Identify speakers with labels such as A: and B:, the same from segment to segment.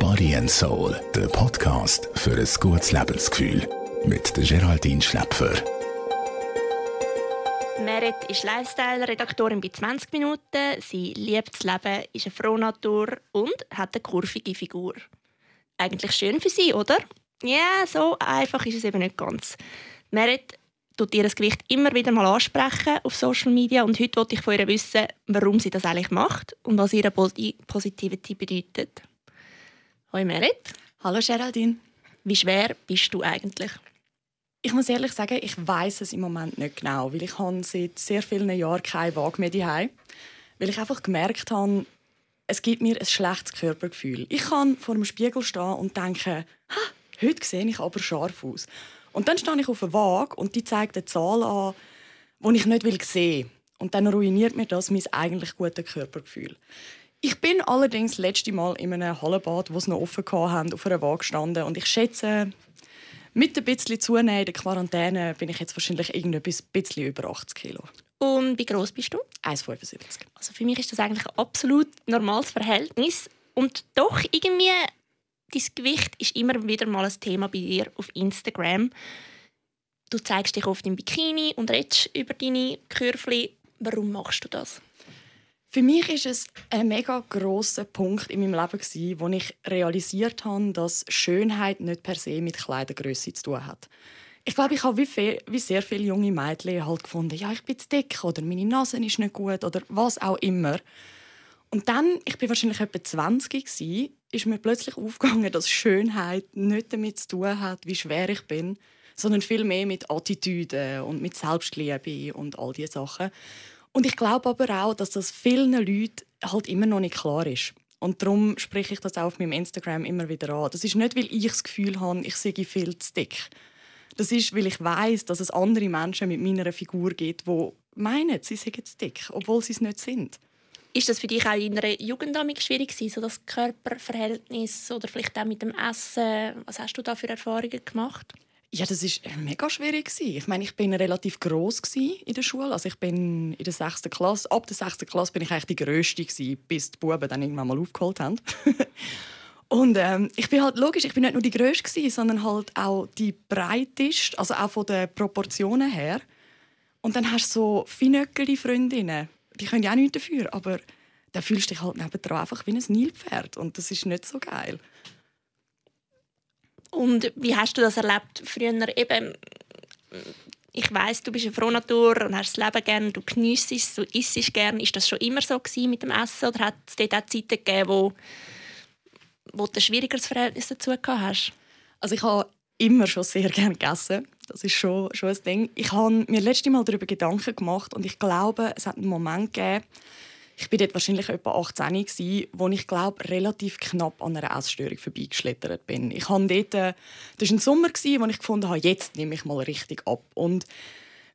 A: Body and Soul, der Podcast für ein gutes Lebensgefühl. Mit der Geraldine Schläpfer.
B: Merit ist Lifestyle-Redaktorin bei 20 Minuten. Sie liebt das Leben, ist eine Frohnatur und hat eine kurvige Figur. Eigentlich schön für sie, oder? Ja, so einfach ist es eben nicht ganz. Merit tut ihr das Gewicht immer wieder mal ansprechen auf Social Media und heute wollte ich von ihr wissen, warum sie das eigentlich macht und was ihre Positivity bedeutet. Hallo Merit.
C: Hallo Geraldine.
B: Wie schwer bist du eigentlich?
C: Ich muss ehrlich sagen, ich weiß es im Moment nicht genau, weil ich habe seit sehr vielen Jahren keine Waage mehr daheim, weil ich einfach gemerkt habe, es gibt mir ein schlechtes Körpergefühl. Ich kann vor dem Spiegel stehen und denken, heute sehe ich aber scharf aus. Und dann stehe ich auf der Waage und die zeigt eine Zahl an, die ich nicht sehen will. Und dann ruiniert mir das mein eigentlich gutes Körpergefühl. Ich bin allerdings das letzte Mal in einem Hallenbad, wo es noch offen hatten, auf einer Waage gestanden. Und ich schätze, mit ein bisschen Zunehmen in der Quarantäne bin ich jetzt wahrscheinlich ein bisschen über 80 Kilo.
B: Und wie groß bist du?
C: 1,75.
B: Also für mich ist das eigentlich ein absolut normales Verhältnis. Und doch irgendwie dein Gewicht ist immer wieder mal ein Thema bei dir auf Instagram. Du zeigst dich oft im Bikini und redest über deine Kürfli. Warum machst du das?
C: Für mich ist es ein mega grosser Punkt in meinem Leben, wo ich realisiert habe, dass Schönheit nicht per se mit Kleidergröße zu tun hat. Ich glaube, ich habe wie, viel, wie sehr viele junge Mädchen halt gefunden, ja, ich bin zu dick oder meine Nase ist nicht gut oder was auch immer. Und dann, ich bin wahrscheinlich etwa 20 gewesen, ist mir plötzlich aufgegangen, dass Schönheit nicht damit zu tun hat, wie schwer ich bin, sondern viel mehr mit Attitüden und mit Selbstliebe und all diese Sachen. Und ich glaube aber auch, dass das vielen Leuten halt immer noch nicht klar ist. Und darum spreche ich das auch auf meinem Instagram immer wieder an. Das ist nicht, weil ich das Gefühl habe, ich sehe viel zu dick. Das ist, weil ich weiß, dass es andere Menschen mit meiner Figur gibt, die meinen, sie seien zu dick, obwohl sie es nicht sind.
B: Ist das für dich auch in einer Jugend schwierig gewesen, so das Körperverhältnis oder vielleicht auch mit dem Essen? Was hast du da für Erfahrungen gemacht?
C: Ja, das ist mega schwierig Ich meine, ich bin relativ groß in der Schule. Also ich bin in der sechsten Klasse. Ab der sechsten Klasse bin ich eigentlich die größte bis die Buben dann irgendwann mal aufgeholt haben. Und ähm, ich bin halt logisch, ich bin nicht nur die größte sondern halt auch die breiteste, also auch von den Proportionen her. Und dann hast du so finöckeli Freundinnen die können ja auch nichts dafür, aber dann fühlst du dich halt nebendran einfach wie ein Nilpferd und das ist nicht so geil.
B: Und wie hast du das erlebt früher eben? Ich weiß, du bist eine Frohnatur und hast das Leben gerne, du geniessest es, du isst es gerne. Ist das schon immer so mit dem Essen oder hat es dort auch Zeiten gegeben, wo, wo du ein schwierigeres Verhältnis dazu gehabt hast?
C: Also ich habe immer schon sehr gerne gegessen. Das ist schon, schon ein Ding. Ich habe mir letztes Mal darüber Gedanken gemacht und ich glaube, es hat einen Moment gegeben, ich war dort wahrscheinlich etwa 18 gewesen, wo ich glaube relativ knapp an einer Essstörung vorbeigeschlittert bin. Ich habe dort, äh, das war ein Sommer, wo ich gefunden habe, jetzt nehme ich mal richtig ab. Und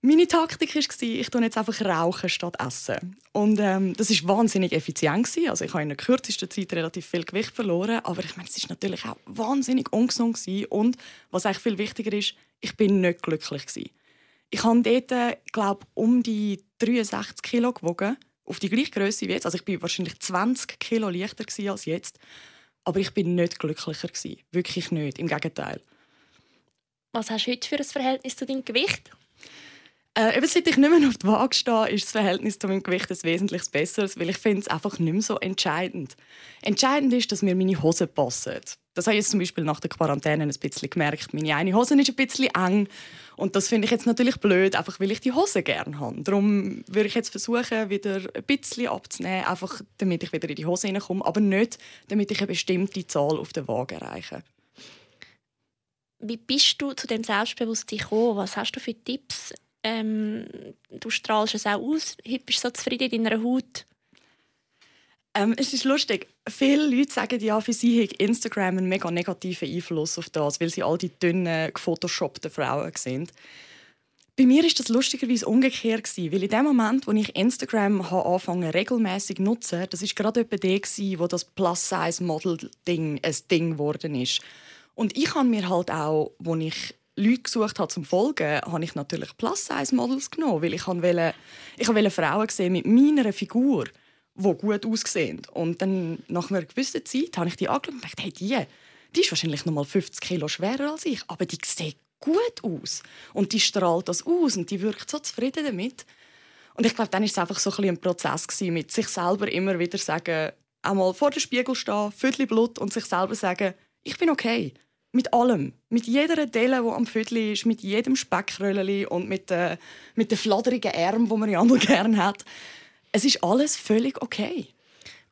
C: meine Taktik war, ich tue jetzt einfach rauchen statt essen. Und ähm, das war wahnsinnig effizient. Also ich habe in der kürzesten Zeit relativ viel Gewicht verloren. Aber ich meine, es war natürlich auch wahnsinnig ungesund. Und was eigentlich viel wichtiger ist, ich bin nicht glücklich. Ich habe dort, glaube um die 63 Kilo gewogen. Auf die gleiche Größe wie jetzt. Also ich bin wahrscheinlich 20 Kilo leichter als jetzt. Aber ich bin nicht glücklicher. Wirklich nicht. Im Gegenteil.
B: Was hast du heute für ein Verhältnis zu deinem Gewicht?
C: Äh, eben seit ich nicht mehr auf die Waage stehe, ist das Verhältnis zu meinem Gewicht ein wesentlich besseres, weil ich finde es einfach nicht mehr so entscheidend. Entscheidend ist, dass mir meine Hosen passen. Das habe ich jetzt zum Beispiel nach der Quarantäne ein bisschen gemerkt. Meine eine Hose ist ein bisschen eng und das finde ich jetzt natürlich blöd, einfach weil ich die Hose gerne habe. Darum würde ich jetzt versuchen, wieder ein bisschen abzunehmen, einfach damit ich wieder in die Hose hineinkomme, aber nicht, damit ich eine bestimmte Zahl auf der Waage erreiche.
B: Wie bist du zu dem Selbstbewusstsein gekommen? Was hast du für Tipps ähm, du strahlst es auch aus. Bist du so zufrieden in deiner Haut.
C: Ähm, es ist lustig. Viele Leute sagen ja, für sie hat Instagram einen mega negativen Einfluss auf das, weil sie all die dünnen, gefotoshoppten Frauen sind. Bei mir ist das lustigerweise umgekehrt weil in dem Moment, wo ich Instagram anfangen regelmäßig zu nutzen, das ist gerade etwa der wo das Plus-Size-Model-Ding ein Ding geworden ist. Und ich habe mir halt auch, wo ich Leute gesucht habe zum Folgen, habe ich natürlich Plus-Size-Models genommen, weil ich wollte, ich wollte Frauen sehen mit meiner Figur, die gut aussehen. Und dann, nach einer gewissen Zeit, habe ich die angeschaut und dachte, hey, die, die ist wahrscheinlich noch mal 50 Kilo schwerer als ich, aber die sieht gut aus. Und die strahlt das aus und die wirkt so zufrieden damit. Und ich glaube, dann war es einfach so ein, Prozess mit sich selber immer wieder sagen, einmal vor dem Spiegel stehen, Viertel Blut und sich selber sagen, ich bin okay. Mit allem. Mit jeder Delle, die am Viertel ist, mit jedem Speckröllchen und mit, äh, mit den fladderigen Armen, die man ja noch gerne hat. Es ist alles völlig okay.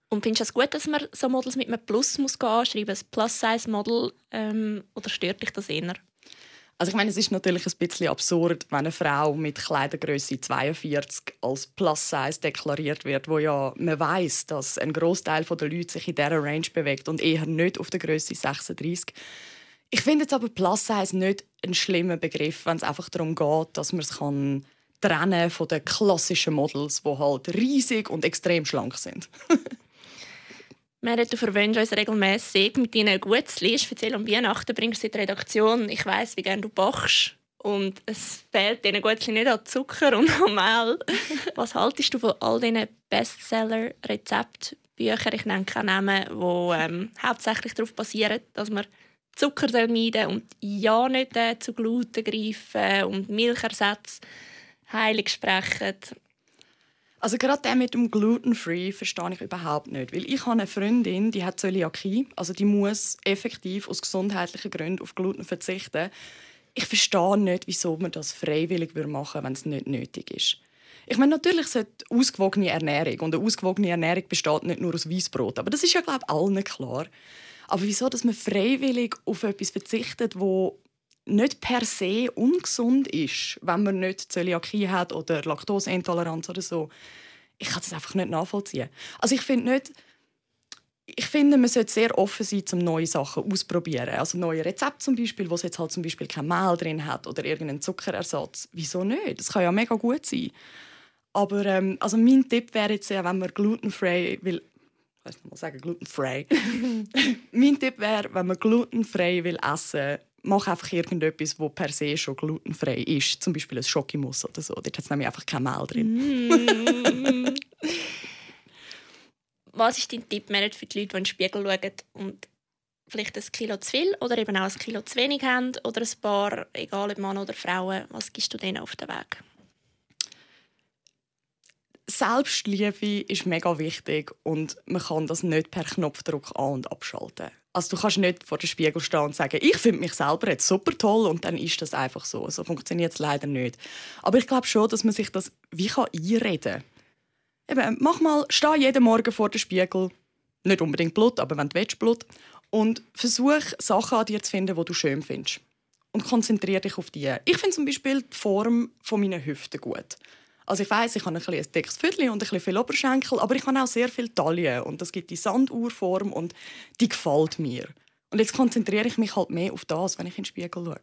B: Und findest du es gut, dass man so Models mit einem Plus muss anschreiben muss, ein Plus-Size-Model, ähm, oder stört dich das eher?
C: Also ich meine, es ist natürlich ein bisschen absurd, wenn eine Frau mit Kleidergröße 42 als Plus-Size deklariert wird, wo ja man weiß, dass ein Großteil der Leute sich in dieser Range bewegt und eher nicht auf der Größe 36. Ich finde jetzt aber Plus-Size nicht ein schlimmer Begriff, wenn es einfach darum geht, dass man es kann trennen von den klassischen Models, die halt riesig und extrem schlank sind.
B: Merit, du verwöhnst uns regelmäßig mit deinen Gutzli. Speziell um Weihnachten bringst du sie in die Redaktion. Ich weiß, wie gerne du bachst. Und es fehlt diesen Gutzli nicht an Zucker und an Mehl. Was haltest du von all diesen Bestseller-Rezeptbüchern? Ich nenne keine Namen, die ähm, hauptsächlich darauf basieren, dass man Zucker meiden und ja nicht äh, zu Gluten greifen und Milchersätze heilig sprechen.
C: Also gerade der mit dem Gluten-Free verstehe ich überhaupt nicht. Weil ich habe eine Freundin, die hat Zöliakie. Also die muss effektiv aus gesundheitlichen Gründen auf Gluten verzichten. Ich verstehe nicht, wieso man das freiwillig machen würde, wenn es nicht nötig ist. Ich meine, natürlich sollte ausgewogene Ernährung und eine ausgewogene Ernährung besteht nicht nur aus Weißbrot, aber das ist ja glaube ich allen klar. Aber wieso, dass man freiwillig auf etwas verzichtet, wo nicht per se ungesund ist, wenn man nicht Zöliakie hat oder Laktoseintoleranz oder so. Ich kann das einfach nicht nachvollziehen. Also ich finde nicht, ich finde, man sollte sehr offen sein, um neue Sachen auszuprobieren. Also neue Rezepte zum Beispiel, wo es jetzt halt zum Beispiel kein Mehl drin hat oder irgendeinen Zuckerersatz. Wieso nicht? Das kann ja mega gut sein. Aber ähm, also mein Tipp wäre jetzt wenn man glutenfrei will, ich weiß nicht mal sagen glutenfrei. mein Tipp wäre, wenn man glutenfrei will essen, mach einfach irgendetwas, das per se schon glutenfrei ist. Zum Beispiel ein Schokimus oder so. Dort hat es nämlich einfach kein Mehl drin.
B: Mm. Was ist dein Tipp mehr für die Leute, die in den Spiegel schauen und vielleicht ein Kilo zu viel oder eben auch ein Kilo zu wenig haben oder ein paar, egal ob Mann oder Frauen, was gibst du denen auf den Weg?
C: Selbstliebe ist mega wichtig und man kann das nicht per Knopfdruck an- und abschalten. Also du kannst nicht vor dem Spiegel stehen und sagen, ich finde mich selber jetzt super toll und dann ist das einfach so. So funktioniert es leider nicht. Aber ich glaube schon, dass man sich das wie kann einreden kann. Eben, mach mal, steh jeden Morgen vor dem Spiegel, nicht unbedingt Blut, aber wenn du willst, Blut, und versuch Sachen an dir zu finden, die du schön findest. Und konzentriere dich auf die. Ich finde zum Beispiel die Form meiner Hüften gut. Also ich weiß, ich habe ein, ein dickes Viertel und ein bisschen viel Oberschenkel, aber ich habe auch sehr viel Taille und das gibt die Sanduhrform und die gefällt mir. Und jetzt konzentriere ich mich halt mehr auf das, wenn ich in den Spiegel schaue.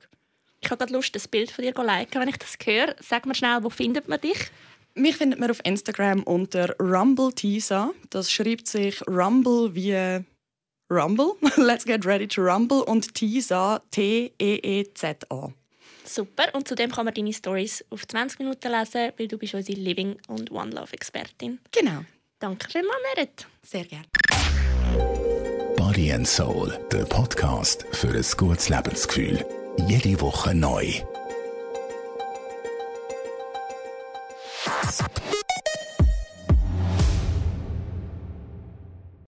B: Ich habe gerade Lust, das Bild von dir zu liken, wenn ich das höre. Sag mir schnell, wo findet man dich?
C: Mich findet man auf Instagram unter Rumble Tisa. Das schreibt sich Rumble wie Rumble. Let's get ready to rumble und Tisa T-E-E-Z-A.
B: Super. Und zudem kann man deine Stories auf 20 Minuten lesen, weil du bist unsere Living- und One-Love-Expertin.
C: Genau.
B: Danke vielmals, Merit.
C: Sehr gerne.
A: Body and Soul, der Podcast für ein gutes Lebensgefühl. Jede Woche neu.